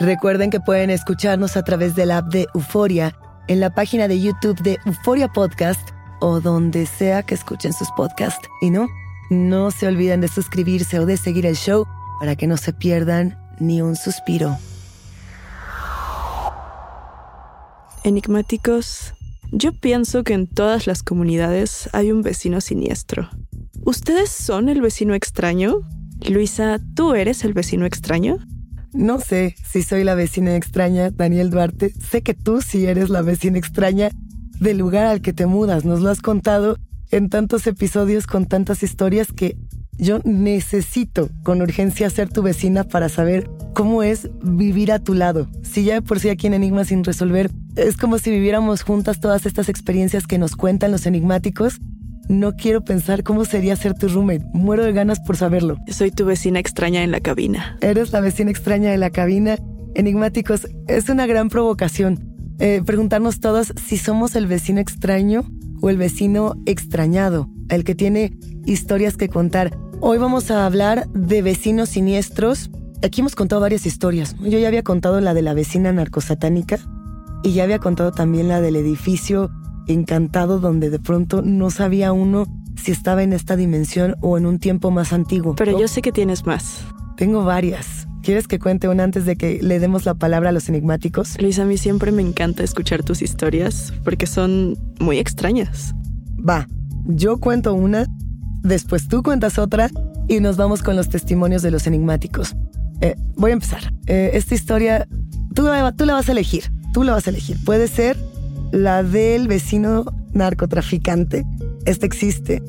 Recuerden que pueden escucharnos a través de la app de Euforia, en la página de YouTube de Euforia Podcast o donde sea que escuchen sus podcasts. Y no, no se olviden de suscribirse o de seguir el show para que no se pierdan ni un suspiro. Enigmáticos, yo pienso que en todas las comunidades hay un vecino siniestro. ¿Ustedes son el vecino extraño? Luisa, ¿tú eres el vecino extraño? No sé si soy la vecina extraña, Daniel Duarte. Sé que tú sí eres la vecina extraña del lugar al que te mudas. Nos lo has contado en tantos episodios con tantas historias que yo necesito con urgencia ser tu vecina para saber cómo es vivir a tu lado. Si ya de por sí aquí en Enigma sin resolver es como si viviéramos juntas todas estas experiencias que nos cuentan los enigmáticos. No quiero pensar cómo sería ser tu roommate. Muero de ganas por saberlo. Soy tu vecina extraña en la cabina. Eres la vecina extraña de la cabina. Enigmáticos, es una gran provocación eh, preguntarnos todos si somos el vecino extraño o el vecino extrañado, el que tiene historias que contar. Hoy vamos a hablar de vecinos siniestros. Aquí hemos contado varias historias. Yo ya había contado la de la vecina narcosatánica y ya había contado también la del edificio encantado donde de pronto no sabía uno si estaba en esta dimensión o en un tiempo más antiguo. Pero yo sé que tienes más. Tengo varias. ¿Quieres que cuente una antes de que le demos la palabra a los enigmáticos? Luis, a mí siempre me encanta escuchar tus historias porque son muy extrañas. Va, yo cuento una, después tú cuentas otra y nos vamos con los testimonios de los enigmáticos. Eh, voy a empezar. Eh, esta historia, tú, tú la vas a elegir. Tú la vas a elegir. Puede ser la del vecino narcotraficante. Esta existe.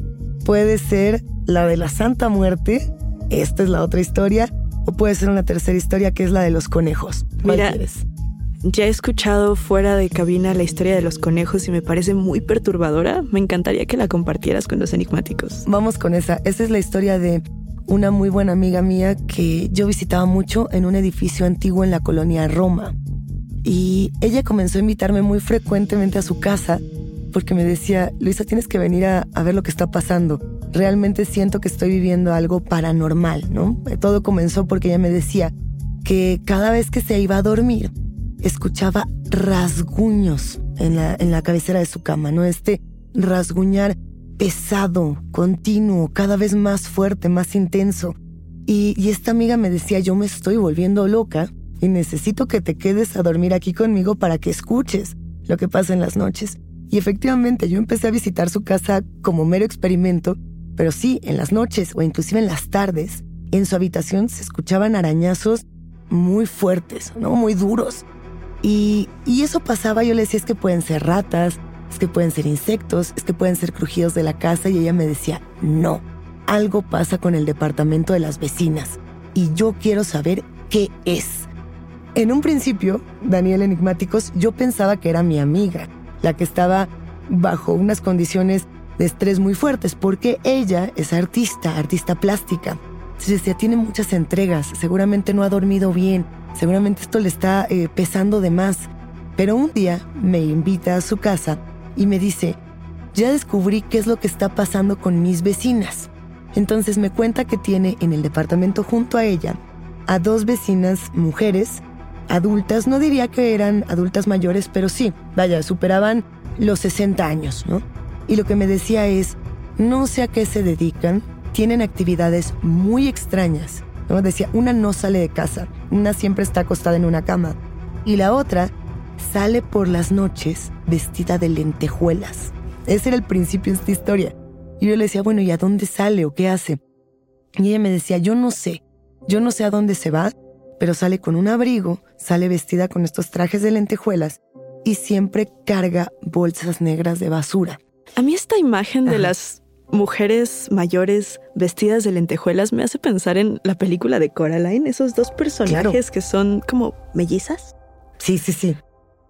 Puede ser la de la Santa Muerte. Esta es la otra historia. o puede ser una tercera historia que es la de los conejos. ¿Cuál Mira, quieres? Ya he escuchado fuera de cabina la historia de los conejos y me parece muy perturbadora. Me encantaría que la compartieras con los enigmáticos. Vamos con esa. Esa es la historia de una muy buena amiga mía que yo visitaba mucho en un edificio antiguo en la colonia Roma. Y ella comenzó a invitarme muy frecuentemente a su casa porque me decía, Luisa, tienes que venir a, ver lo que está pasando. Realmente siento que estoy viviendo algo paranormal, ¿no? Todo comenzó porque ella me decía que cada vez que se iba a dormir, escuchaba rasguños en la, en la cabecera de su cama, ¿no? Este rasguñar pesado, continuo, cada vez más fuerte, más intenso. Y esta amiga me decía, yo me estoy volviendo loca y necesito que te quedes a dormir aquí conmigo para que escuches lo que pasa en las noches. Y efectivamente yo empecé a visitar su casa como mero experimento, pero sí, en las noches o inclusive en las tardes, en su habitación se escuchaban arañazos muy fuertes, ¿no? Muy duros. Y, y eso pasaba, yo le decía, es que pueden ser ratas, es que pueden ser insectos, es que pueden ser crujidos de la casa y ella me decía, no, algo pasa con el departamento de las vecinas y yo quiero saber qué es. En un principio, Daniel Enigmáticos, yo pensaba que era mi amiga, la que estaba bajo unas condiciones de estrés muy fuertes, porque ella es artista, artista plástica. Entonces decía, tiene muchas entregas, seguramente no ha dormido bien, seguramente esto le está eh, pesando de más. Pero un día me invita a su casa y me dice, ya descubrí qué es lo que está pasando con mis vecinas. Entonces me cuenta que tiene en el departamento junto a ella a dos vecinas mujeres, adultas, no diría que eran adultas mayores, pero sí, vaya, superaban los 60 años, ¿no? Y lo que me decía es, no sé a qué se dedican, tienen actividades muy extrañas, ¿no? Decía, una no sale de casa, una siempre está acostada en una cama, y la otra sale por las noches vestida de lentejuelas. Ese era el principio de esta historia. Y yo le decía, bueno, ¿y a dónde sale o qué hace? Y ella me decía, yo no sé, yo no sé a dónde se va, pero sale con un abrigo, sale vestida con estos trajes de lentejuelas y siempre carga bolsas negras de basura. A mí esta imagen de las mujeres mayores vestidas de lentejuelas me hace pensar en la película de Coraline, esos dos personajes que son como mellizas. Sí, sí, sí.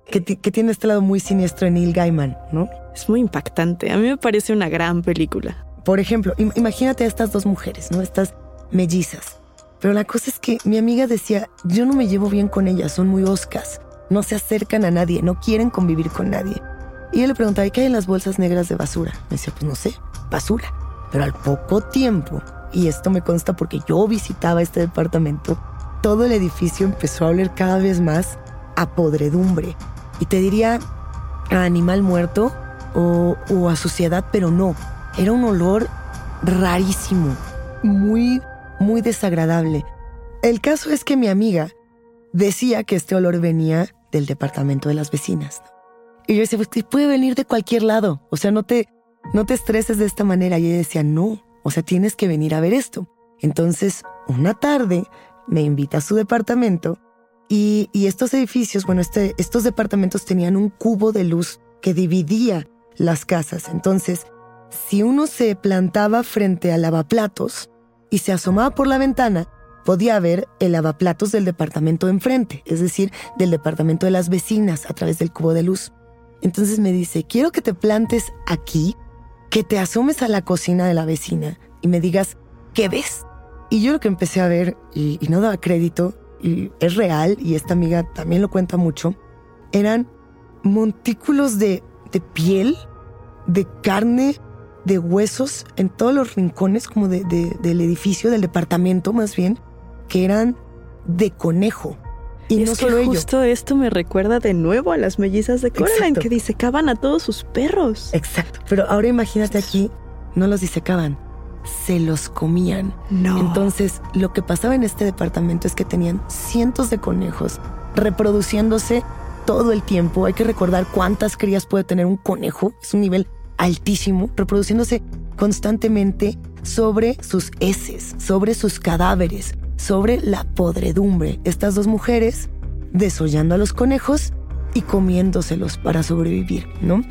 Que, que, tiene este lado muy siniestro en Neil Gaiman, ¿no? Es muy impactante. A mí me parece una gran película. Por ejemplo, imagínate a estas dos mujeres, ¿no? Estas mellizas. Pero la cosa es que mi amiga decía, yo no me llevo bien con ellas, son muy oscas, no se acercan a nadie, no quieren convivir con nadie. Y yo le preguntaba, ¿y qué hay en las bolsas negras de basura? Me decía, pues no sé, basura. Pero al poco tiempo, y esto me consta porque yo visitaba este departamento, todo el edificio empezó a oler cada vez más a podredumbre. Y te diría a animal muerto o, o a suciedad, pero no. Era un olor rarísimo, muy, muy desagradable. El caso es que mi amiga decía que este olor venía del departamento de las vecinas. Y yo decía, pues puede venir de cualquier lado. O sea, no te, no te estreses de esta manera. Y ella decía, no, o sea, tienes que venir a ver esto. Entonces, una tarde me invita a su departamento y, y estos edificios, bueno, este, estos departamentos tenían un cubo de luz que dividía las casas. Entonces, si uno se plantaba frente al lavaplatos y se asomaba por la ventana, podía ver el lavaplatos del departamento enfrente, es decir, del departamento de las vecinas a través del cubo de luz. Entonces me dice, quiero que te plantes aquí, que te asomes a la cocina de la vecina y me digas, ¿qué ves? Y yo lo que empecé a ver, y, y no daba crédito, y es real, y esta amiga también lo cuenta mucho, eran montículos de, de piel, de carne, de huesos en todos los rincones como de, de, del edificio, del departamento más bien, que eran de conejo. Y no que solo ello. justo esto me recuerda de nuevo a las mellizas de Coraline Exacto. que disecaban a todos sus perros. Exacto. Pero ahora imagínate aquí, no los disecaban, se los comían. No. Entonces, lo que pasaba en este departamento es que tenían cientos de conejos reproduciéndose todo el tiempo. Hay que recordar cuántas crías puede tener un conejo. Es un nivel altísimo, reproduciéndose constantemente sobre sus heces, sobre sus cadáveres, sobre la podredumbre. Estas dos mujeres desollando a los conejos y comiéndoselos para sobrevivir, ¿no?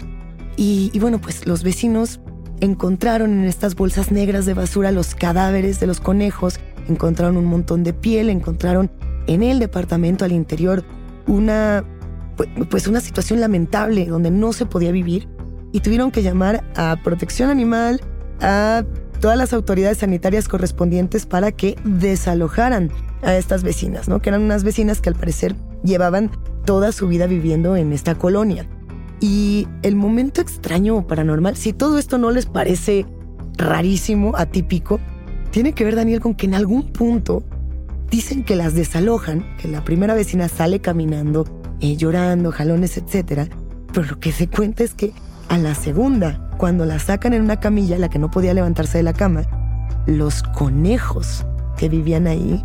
Y, y bueno, pues los vecinos encontraron en estas bolsas negras de basura los cadáveres de los conejos encontraron un montón de piel, encontraron en el departamento al interior una pues una situación lamentable donde no se podía vivir y tuvieron que llamar a protección animal, a todas las autoridades sanitarias correspondientes para que desalojaran a estas vecinas, ¿no? Que eran unas vecinas que al parecer llevaban toda su vida viviendo en esta colonia. Y el momento extraño o paranormal, si todo esto no les parece rarísimo, atípico, tiene que ver, Daniel, con que en algún punto dicen que las desalojan, que la primera vecina sale caminando, eh, llorando, jalones, etc. Pero lo que se cuenta es que a la segunda, cuando la sacan en una camilla, la que no podía levantarse de la cama, los conejos que vivían ahí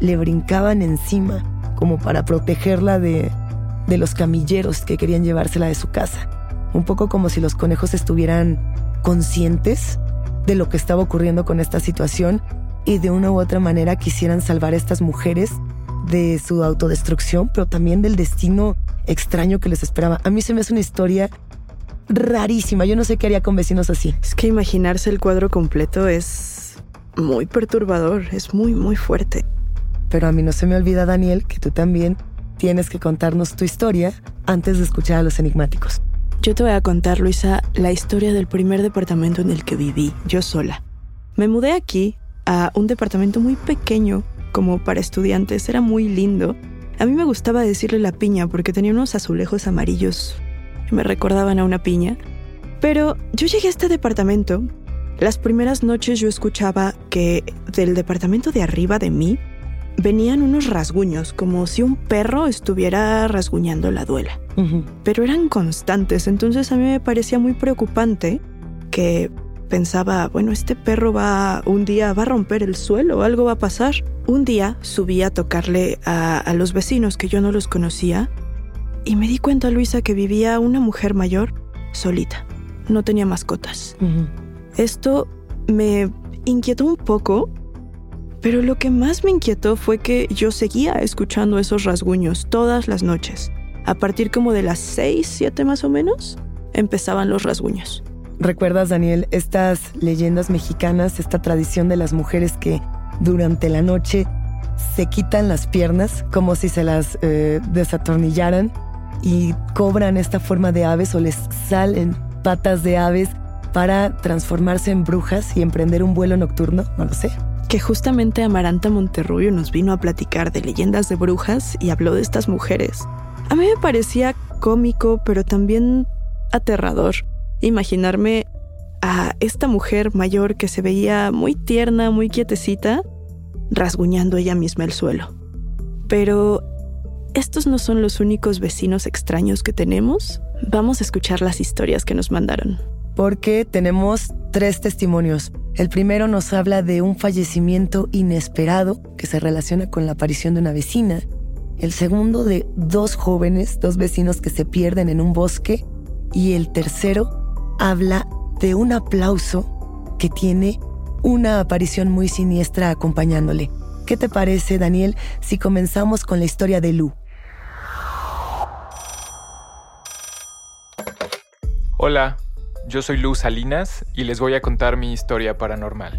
le brincaban encima como para protegerla de, de los camilleros que querían llevársela de su casa. Un poco como si los conejos estuvieran conscientes de lo que estaba ocurriendo con esta situación y de una u otra manera quisieran salvar a estas mujeres de su autodestrucción, pero también del destino extraño que les esperaba. A mí se me hace una historia rarísima. Yo no sé qué haría con vecinos así. Es que imaginarse el cuadro completo es muy perturbador, es muy, muy fuerte. Pero a mí no se me olvida, Daniel, que tú también tienes que contarnos tu historia antes de escuchar a los enigmáticos. Yo te voy a contar, Luisa, la historia del primer departamento en el que viví, yo sola. Me mudé aquí a un departamento muy pequeño, como para estudiantes, era muy lindo. A mí me gustaba decirle la piña porque tenía unos azulejos amarillos me recordaban a una piña. Pero yo llegué a este departamento. Las primeras noches yo escuchaba que del departamento de arriba de mí venían unos rasguños, como si un perro estuviera rasguñando la duela. Pero eran constantes, entonces a mí me parecía muy preocupante que pensaba, bueno, este perro va un día va a romper el suelo, algo va a pasar. Un día subí a tocarle a, los vecinos que yo no los conocía y me di cuenta, Luisa, que vivía una mujer mayor solita. No tenía mascotas. Esto me inquietó un poco, pero lo que más me inquietó fue que yo seguía escuchando esos rasguños todas las noches. A partir como de las 6, 7 más o menos, empezaban los rasguños. ¿Recuerdas, Daniel, estas leyendas mexicanas, esta tradición de las mujeres que durante la noche se quitan las piernas como si se las eh, desatornillaran y cobran esta forma de aves o les salen patas de aves para transformarse en brujas y emprender un vuelo nocturno? No lo sé. Que justamente Amaranta Monterrubio nos vino a platicar de leyendas de brujas y habló de estas mujeres. A mí me parecía cómico, pero también aterrador imaginarme a esta mujer mayor que se veía muy tierna, muy quietecita, rasguñando ella misma el suelo. Pero estos no son los únicos vecinos extraños que tenemos. Vamos a escuchar las historias que nos mandaron. Porque tenemos tres testimonios. El primero nos habla de un fallecimiento inesperado que se relaciona con la aparición de una vecina. El segundo de dos jóvenes, dos vecinos que se pierden en un bosque. Y el tercero habla de un aplauso que tiene una aparición muy siniestra acompañándole. ¿Qué te parece, Daniel, si comenzamos con la historia de Lu? Hola, yo soy Lu Salinas y les voy a contar mi historia paranormal.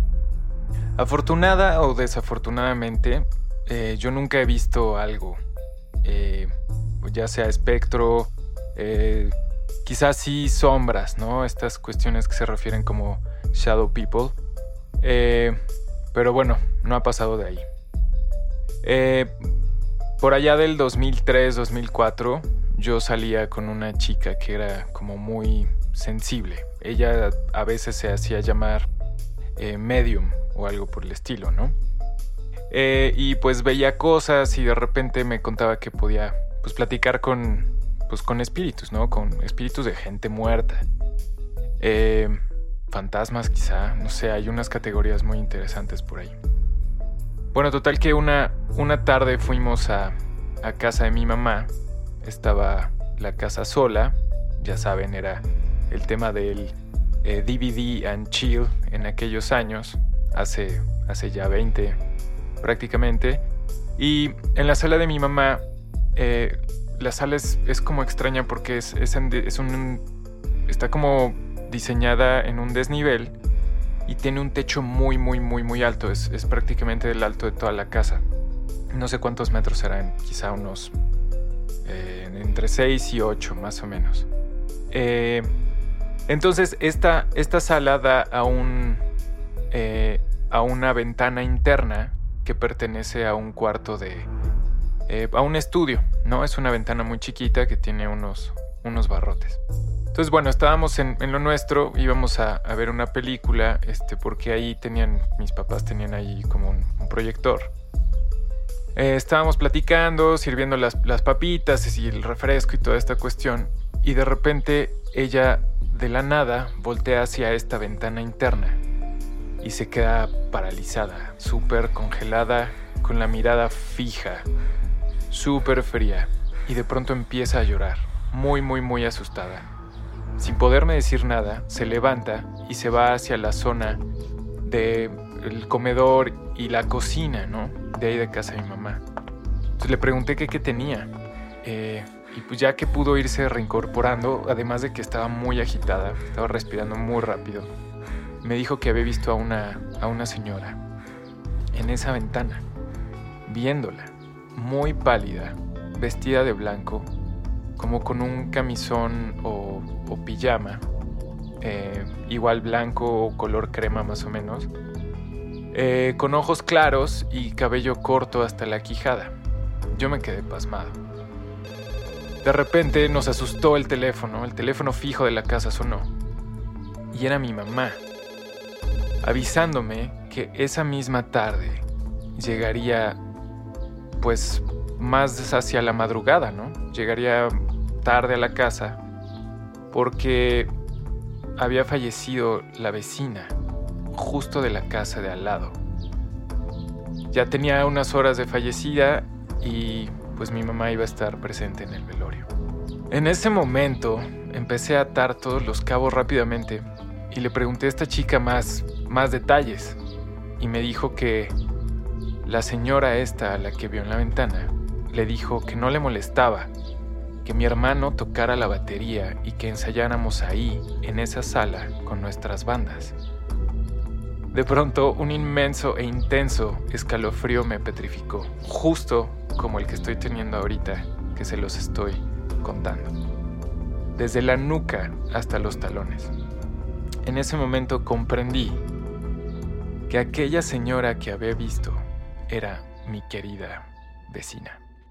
Afortunada o desafortunadamente, eh, yo nunca he visto algo, eh, ya sea espectro, eh, quizás sí sombras, ¿no? Estas cuestiones que se refieren como shadow people. Pero bueno, no ha pasado de ahí. Por allá del 2003-2004, yo salía con una chica que era como muy sensible. Ella a veces se hacía llamar eh, medium o algo por el estilo, ¿no? y pues veía cosas y de repente me contaba que podía pues platicar con pues con espíritus, ¿no? Con espíritus de gente muerta. Eh, fantasmas quizá, no sé, hay unas categorías muy interesantes por ahí. Bueno, total que una, una tarde fuimos a, a casa de mi mamá, estaba la casa sola, ya saben, era el tema del DVD eh, and chill en aquellos años, hace, hace ya 20 prácticamente. Y en la sala de mi mamá eh, la sala es, como extraña porque es, es, un, está como diseñada en un desnivel y tiene un techo muy, muy, muy, muy alto. Es, es prácticamente el alto de toda la casa. No sé cuántos metros serán, quizá unos eh, entre 6 y 8 más o menos. Eh, entonces esta, esta sala da a, un, eh, a una ventana interna que pertenece a un cuarto de... a un estudio, ¿no? Es una ventana muy chiquita que tiene unos, unos barrotes. Entonces, bueno, estábamos en, lo nuestro, íbamos a, ver una película, este, porque ahí tenían, mis papás tenían ahí como un, proyector. Eh, estábamos platicando, sirviendo las, las papitas y el refresco y toda esta cuestión, y de repente ella, de la nada, voltea hacia esta ventana interna y se queda paralizada, súper congelada, con la mirada fija, súper fría, y de pronto empieza a llorar, muy, muy, muy asustada. Sin poderme decir nada, se levanta y se va hacia la zona del comedor y la cocina, ¿no? De ahí de casa de mi mamá. Entonces le pregunté qué, tenía. Eh, y pues ya que pudo irse reincorporando, además de que estaba muy agitada, estaba respirando muy rápido, me dijo que había visto a una, a una señora en esa ventana, viéndola, muy pálida, vestida de blanco, como con un camisón o o pijama, eh, igual blanco o color crema más o menos, eh, con ojos claros y cabello corto hasta la quijada. Yo me quedé pasmado. De repente nos asustó el teléfono, el teléfono fijo de la casa sonó. Y era mi mamá, avisándome que esa misma tarde llegaría, pues, más hacia la madrugada, ¿no? Llegaría tarde a la casa porque había fallecido la vecina justo de la casa de al lado. Ya tenía unas horas de fallecida y pues mi mamá iba a estar presente en el velorio. En ese momento empecé a atar todos los cabos rápidamente y le pregunté a esta chica más, más detalles y me dijo que la señora esta a la que vio en la ventana le dijo que no le molestaba que mi hermano tocara la batería y que ensayáramos ahí, en esa sala, con nuestras bandas. De pronto, un inmenso e intenso escalofrío me petrificó, justo como el que estoy teniendo ahorita, que se los estoy contando. Desde la nuca hasta los talones. En ese momento comprendí que aquella señora que había visto era mi querida vecina.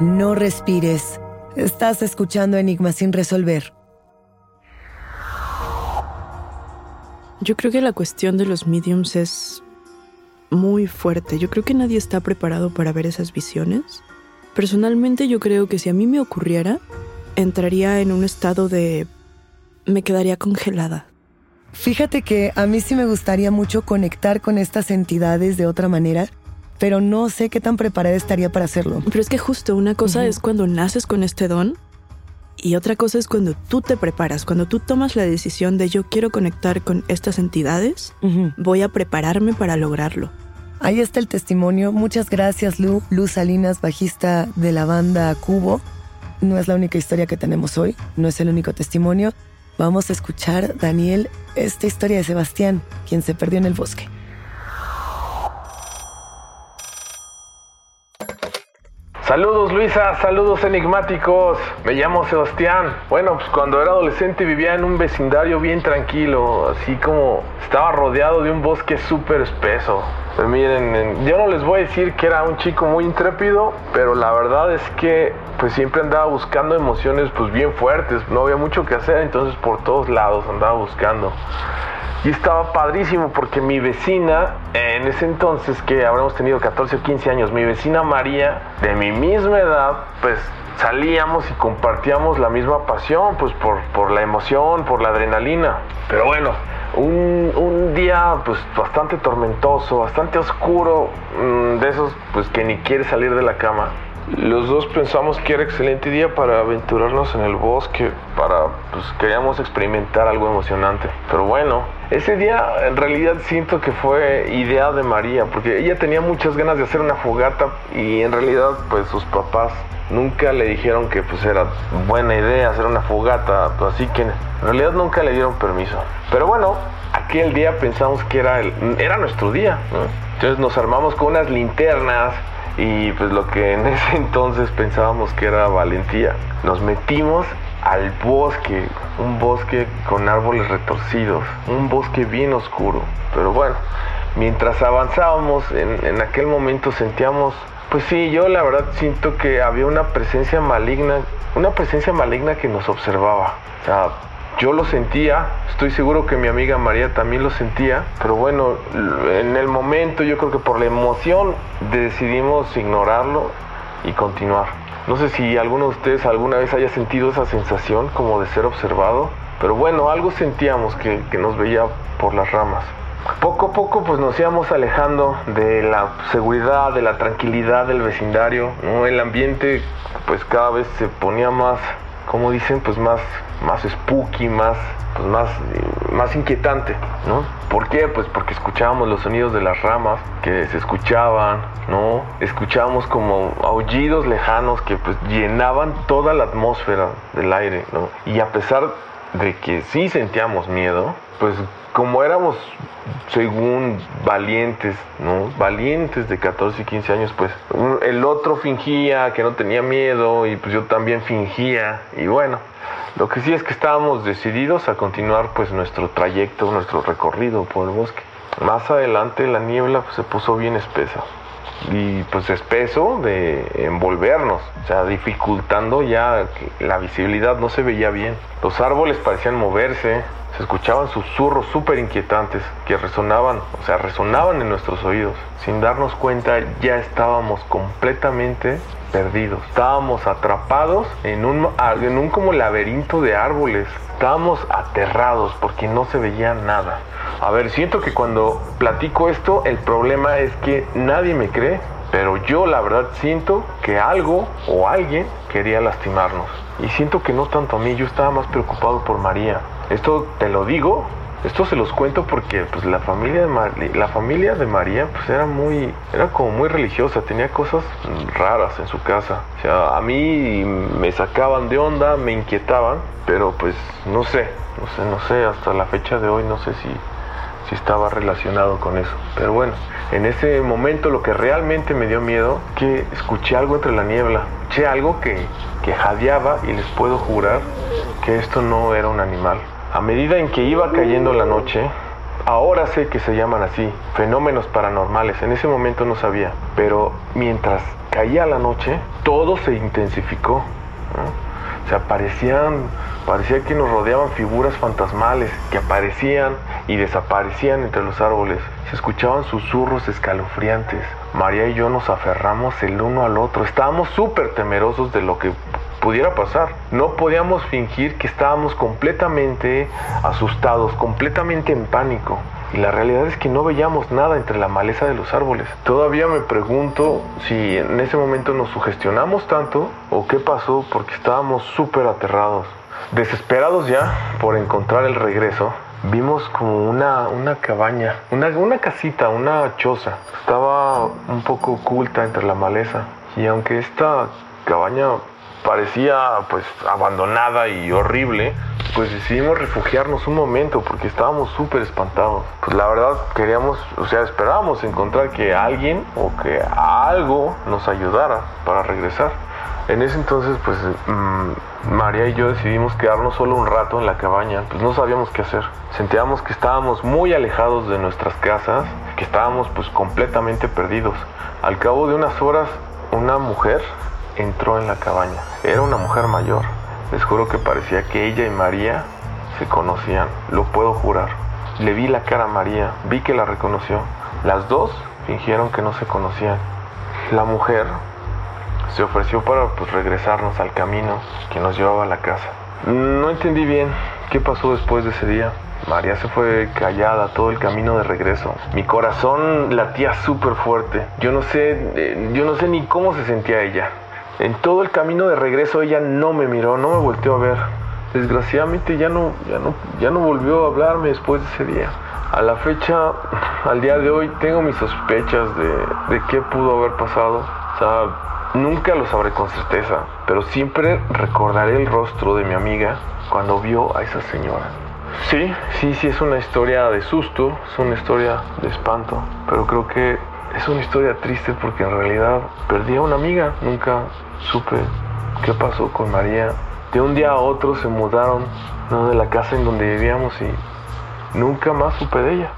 No respires. Estás escuchando Enigma sin resolver. Yo creo que la cuestión de los mediums es muy fuerte. Yo creo que nadie está preparado para ver esas visiones. Personalmente yo creo que si a mí me ocurriera, entraría en un estado de... me quedaría congelada. Fíjate que a mí sí me gustaría mucho conectar con estas entidades de otra manera pero no sé qué tan preparada estaría para hacerlo. Pero es que justo una cosa es cuando naces con este don Y otra cosa es cuando tú te preparas, cuando tú tomas la decisión de yo quiero conectar con estas entidades, voy a prepararme para lograrlo. Ahí está el testimonio. Muchas gracias, Lu. Luz Salinas, bajista de la banda Cubo. No es la única historia que tenemos hoy, no es el único testimonio. Vamos a escuchar, Daniel, esta historia de Sebastián, quien se perdió en el bosque. Saludos Luisa, saludos enigmáticos. Me llamo Sebastián. Bueno, pues cuando era adolescente vivía en un vecindario bien tranquilo, así como estaba rodeado de un bosque súper espeso. Pues miren, yo no les voy a decir que era un chico muy intrépido, pero la verdad es que pues siempre andaba buscando emociones pues bien fuertes, no había mucho que hacer, entonces por todos lados andaba buscando. Y estaba padrísimo porque mi vecina, en ese entonces que habremos tenido 14 o 15 años, mi vecina María, de mi misma edad, pues salíamos y compartíamos la misma pasión, pues por, por la emoción, por la adrenalina. Pero bueno, un, un, día pues bastante tormentoso, bastante oscuro, mm, de esos pues que ni quiere salir de la cama. Los dos pensamos que era excelente día para aventurarnos en el bosque, para, pues queríamos experimentar algo emocionante. Pero bueno, ese día en realidad siento que fue idea de María, porque ella tenía muchas ganas de hacer una fogata y en realidad pues sus papás nunca le dijeron que pues era buena idea hacer una fogata, pues, así que en realidad nunca le dieron permiso. Pero bueno, aquel día pensamos que era, el, era nuestro día, entonces nos armamos con unas linternas, y pues lo que en ese entonces pensábamos que era valentía. Nos metimos al bosque, un bosque con árboles retorcidos, un bosque bien oscuro. Pero bueno, mientras avanzábamos, en, en aquel momento sentíamos, pues sí, yo la verdad siento que había una presencia maligna, una presencia maligna que nos observaba. O sea, yo lo sentía, estoy seguro que mi amiga María también lo sentía, pero bueno, en el momento yo creo que por la emoción decidimos ignorarlo y continuar. No sé si alguno de ustedes alguna vez haya sentido esa sensación como de ser observado, pero bueno, algo sentíamos que, nos veía por las ramas. Poco a poco pues nos íbamos alejando de la seguridad, de la tranquilidad del vecindario. El ambiente pues cada vez se ponía más, como dicen, pues más más spooky, más, pues más, más inquietante, ¿no? ¿Por qué? Pues porque escuchábamos los sonidos de las ramas que se escuchaban, ¿no? Escuchábamos como aullidos lejanos que pues llenaban toda la atmósfera del aire, ¿no? Y a pesar de que sí sentíamos miedo, pues como éramos según valientes, ¿no? Valientes de 14 y 15 años, pues el otro fingía que no tenía miedo y pues yo también fingía y bueno, lo que sí es que estábamos decididos a continuar pues nuestro trayecto, nuestro recorrido por el bosque. Más adelante la niebla pues, se puso bien espesa y pues espeso de envolvernos, o sea, dificultando ya la visibilidad no se veía bien. Los árboles parecían moverse, se escuchaban susurros súper inquietantes que resonaban, o sea, resonaban en nuestros oídos. Sin darnos cuenta ya estábamos completamente perdidos. Estábamos atrapados en un, en un como laberinto de árboles. Estábamos aterrados porque no se veía nada. A ver, siento que cuando platico esto, el problema es que nadie me cree. Pero yo la verdad siento que algo o alguien quería lastimarnos. Y siento que no tanto a mí, yo estaba más preocupado por María. Esto te lo digo, esto se los cuento porque pues la familia de la familia de María pues era muy era como muy religiosa, tenía cosas raras en su casa. O sea, a mí me sacaban de onda, me inquietaban, pero pues no sé, no sé, no sé, hasta la fecha de hoy no sé si si estaba relacionado con eso. Pero bueno, en ese momento lo que realmente me dio miedo, que escuché algo entre la niebla, escuché algo que, que jadeaba y les puedo jurar que esto no era un animal. A medida en que iba cayendo la noche, ahora sé que se llaman así, fenómenos paranormales. En ese momento no sabía, pero mientras caía la noche, todo se intensificó. O sea, parecían, parecía que nos rodeaban figuras fantasmales que aparecían y desaparecían entre los árboles. Se escuchaban susurros escalofriantes. María y yo nos aferramos el uno al otro. Estábamos súper temerosos de lo que pudiera pasar. No podíamos fingir que estábamos completamente asustados, completamente en pánico. y la realidad es que no veíamos nada entre la maleza de los árboles. Todavía me pregunto si en ese momento nos sugestionamos tanto o qué pasó porque estábamos súper aterrados. Desesperados ya por encontrar el regreso, vimos como una, una cabaña, una, una casita, una choza. Estaba un poco oculta entre la maleza y aunque esta cabaña parecía pues abandonada y horrible, pues decidimos refugiarnos un momento porque estábamos súper espantados. Pues la verdad queríamos, o sea, esperábamos encontrar que alguien o que algo nos ayudara para regresar. En ese entonces, pues mm, María y yo decidimos quedarnos solo un rato en la cabaña, pues no sabíamos qué hacer. Sentíamos que estábamos muy alejados de nuestras casas, que estábamos pues completamente perdidos. Al cabo de unas horas, una mujer entró en la cabaña. Era una mujer mayor. Les juro que parecía que ella y María se conocían, lo puedo jurar. Le vi la cara a María, vi que la reconoció. Las dos fingieron que no se conocían. La mujer se ofreció para pues, regresarnos al camino que nos llevaba a la casa. No entendí bien qué pasó después de ese día. María se fue callada todo el camino de regreso. Mi corazón latía súper fuerte. Yo no sé, eh, yo no sé ni cómo se sentía ella. En todo el camino de regreso ella no me miró, no me volteó a ver. Desgraciadamente ya no, ya no, ya no volvió a hablarme después de ese día. A la fecha, al día de hoy, tengo mis sospechas de, de qué pudo haber pasado. O sea, nunca lo sabré con certeza, pero siempre recordaré el rostro de mi amiga cuando vio a esa señora. Sí, sí, sí, es una historia de susto, es una historia de espanto, pero creo que es una historia triste porque en realidad perdí a una amiga, nunca supe qué pasó con María. De un día a otro se mudaron ¿no? de la casa en donde vivíamos y nunca más supe de ella.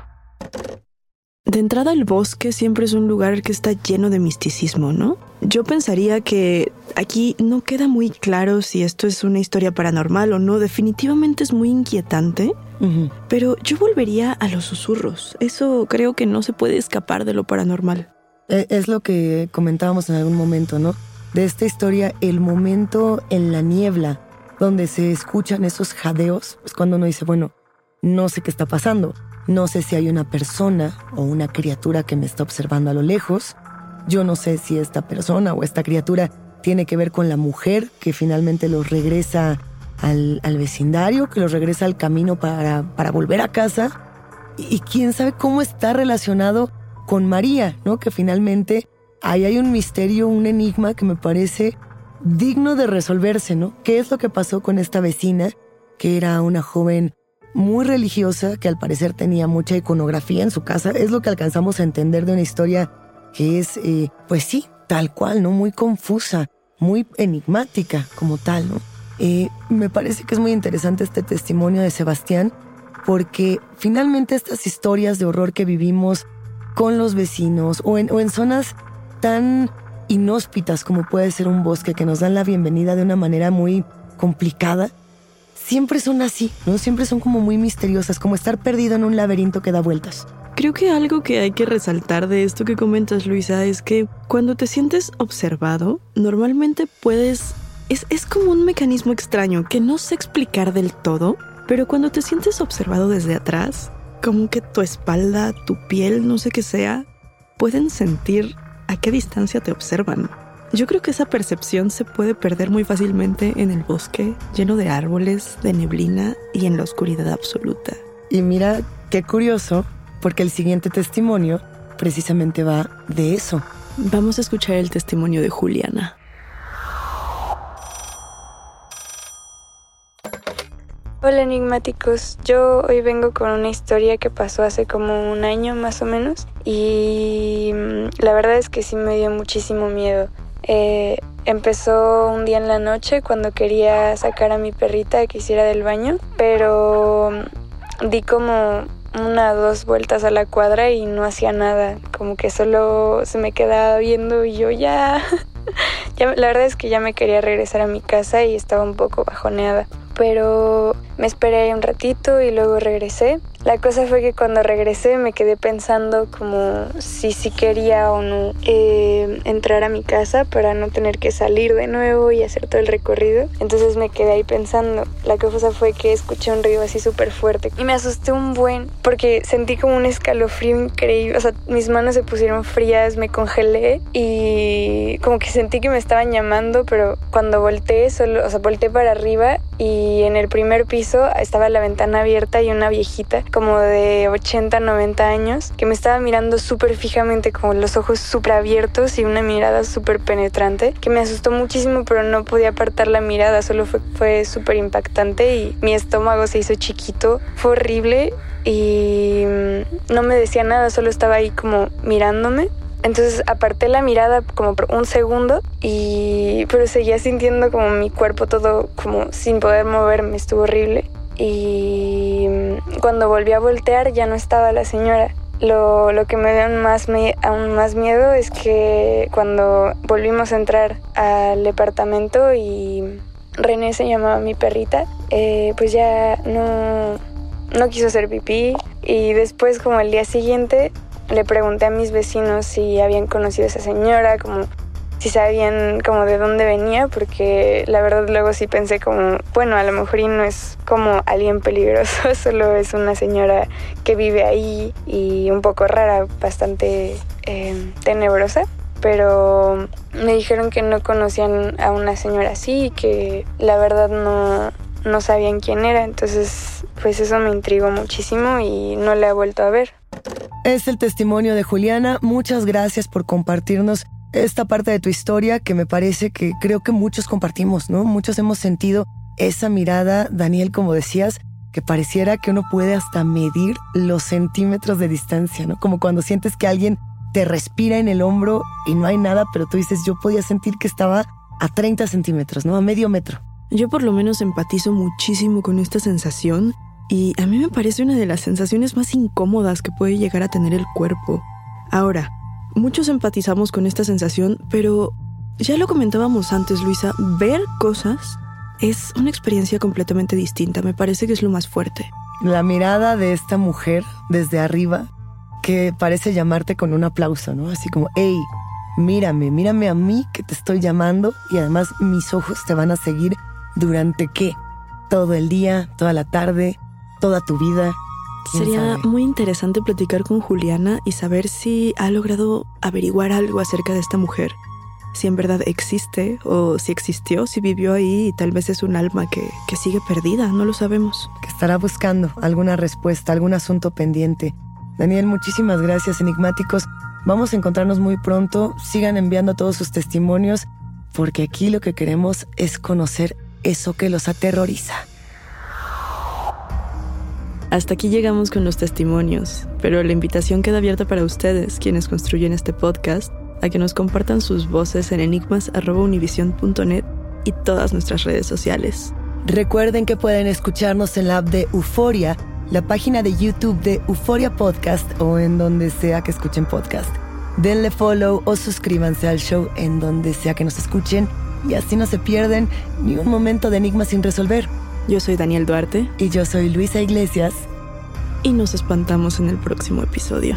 De entrada el bosque siempre es un lugar que está lleno de misticismo, ¿no? Yo pensaría que aquí no queda muy claro si esto es una historia paranormal o no. Definitivamente es muy inquietante. Pero yo volvería a los susurros. Eso creo que no se puede escapar de lo paranormal. E, es lo que comentábamos en algún momento, ¿no? De esta historia, el momento en la niebla donde se escuchan esos jadeos, es cuando uno dice, bueno, no sé qué está pasando. No sé si hay una persona o una criatura que me está observando a lo lejos. Yo no sé si esta persona o esta criatura tiene que ver con la mujer que finalmente los regresa al, vecindario, que los regresa al camino para, para volver a casa. Y, quién sabe cómo está relacionado con María, ¿no? Que finalmente ahí hay un misterio, un enigma que me parece digno de resolverse, ¿no? ¿Qué es lo que pasó con esta vecina, que era una joven muy religiosa, que al parecer tenía mucha iconografía en su casa? Es lo que alcanzamos a entender de una historia que es, eh, pues sí, tal cual, ¿no? Muy confusa, muy enigmática como tal, ¿no? Eh, me parece que es muy interesante este testimonio de Sebastián porque finalmente estas historias de horror que vivimos con los vecinos o en, o en zonas tan inhóspitas como puede ser un bosque que nos dan la bienvenida de una manera muy complicada, siempre son así, ¿no? Siempre son como muy misteriosas, como estar perdido en un laberinto que da vueltas. Creo que algo que hay que resaltar de esto que comentas, Luisa, es que cuando te sientes observado, normalmente puedes es, como un mecanismo extraño que no sé explicar del todo, pero cuando te sientes observado desde atrás, como que tu espalda, tu piel, no sé qué sea, pueden sentir a qué distancia te observan. Yo creo que esa percepción se puede perder muy fácilmente en el bosque, lleno de árboles, de neblina y en la oscuridad absoluta. Y mira, qué curioso, porque el siguiente testimonio precisamente va de eso. Vamos a escuchar el testimonio de Juliana. Hola enigmáticos, yo hoy vengo con una historia que pasó hace como un año más o menos y mm, la verdad es que sí me dio muchísimo miedo. Eh, empezó un día en la noche cuando quería sacar a mi perrita que hiciera del baño, pero mm, di como una o dos vueltas a la cuadra y no hacía nada, como que solo se me quedaba viendo y yo ya, ya la verdad es que ya me quería regresar a mi casa y estaba un poco bajoneada pero me esperé un ratito y luego regresé La cosa fue que cuando regresé me quedé pensando como si sí quería o no eh, entrar a mi casa para no tener que salir de nuevo y hacer todo el recorrido. Entonces me quedé ahí pensando. La cosa fue que escuché un ruido así súper fuerte y me asusté un buen porque sentí como un escalofrío increíble. O sea, mis manos se pusieron frías, me congelé y como que sentí que me estaban llamando, pero cuando volteé, solo, o sea, volteé para arriba y en el primer piso estaba la ventana abierta y una viejita como de 80, 90 años que me estaba mirando súper fijamente con los ojos súper abiertos y una mirada súper penetrante que me asustó muchísimo pero no podía apartar la mirada, solo fue, fue súper impactante y mi estómago se hizo chiquito, fue horrible y mm, no me decía nada, solo estaba ahí como mirándome entonces aparté la mirada como por un segundo y pero seguía sintiendo como mi cuerpo todo como sin poder moverme, estuvo horrible. Y cuando volví a voltear ya no estaba la señora. Lo, lo que me dio más, aún más miedo es que cuando volvimos a entrar al departamento y René se llamaba mi perrita, eh, pues ya no, no quiso hacer pipí y después como el día siguiente le pregunté a mis vecinos si habían conocido a esa señora, como si sabían como de dónde venía, porque la verdad luego sí pensé como, bueno, a lo mejor no es como alguien peligroso, solo es una señora que vive ahí y un poco rara, bastante eh, tenebrosa. Pero me dijeron que no conocían a una señora así y que la verdad no, no sabían quién era, entonces pues eso me intrigó muchísimo y no la he vuelto a ver. Es el testimonio de Juliana, muchas gracias por compartirnos esta parte de tu historia que me parece que creo que muchos compartimos, ¿no? Muchos hemos sentido esa mirada, Daniel, como decías, que pareciera que uno puede hasta medir los centímetros de distancia, ¿no? Como cuando sientes que alguien te respira en el hombro y no hay nada, pero tú dices, yo podía sentir que estaba a 30 centímetros, ¿no? A medio metro. Yo por lo menos empatizo muchísimo con esta sensación y a mí me parece una de las sensaciones más incómodas que puede llegar a tener el cuerpo. Ahora, muchos empatizamos con esta sensación, pero ya lo comentábamos antes, Luisa, ver cosas es una experiencia completamente distinta, me parece que es lo más fuerte. La mirada de esta mujer desde arriba que parece llamarte con un aplauso, ¿no? Así como, hey, mírame, mírame a mí que te estoy llamando y además mis ojos te van a seguir durante qué? Todo el día, toda la tarde, toda tu vida. Sería muy interesante platicar con Juliana y saber si ha logrado averiguar algo acerca de esta mujer. Si en verdad existe o si existió, si vivió ahí y tal vez es un alma que, que sigue perdida, no lo sabemos. Que estará buscando alguna respuesta, algún asunto pendiente. Daniel, muchísimas gracias, enigmáticos. Vamos a encontrarnos muy pronto. Sigan enviando todos sus testimonios porque aquí lo que queremos es conocer eso que los aterroriza. Hasta aquí llegamos con los testimonios, pero la invitación queda abierta para ustedes, quienes construyen este podcast, a que nos compartan sus voces en enigmas.univision.net y todas nuestras redes sociales. Recuerden que pueden escucharnos en la app de Euforia, la página de YouTube de Euforia Podcast o en donde sea que escuchen podcast. Denle follow o suscríbanse al show en donde sea que nos escuchen y así no se pierden ni un momento de enigma sin resolver. Yo soy Daniel Duarte. Y yo soy Luisa Iglesias. Y nos espantamos en el próximo episodio.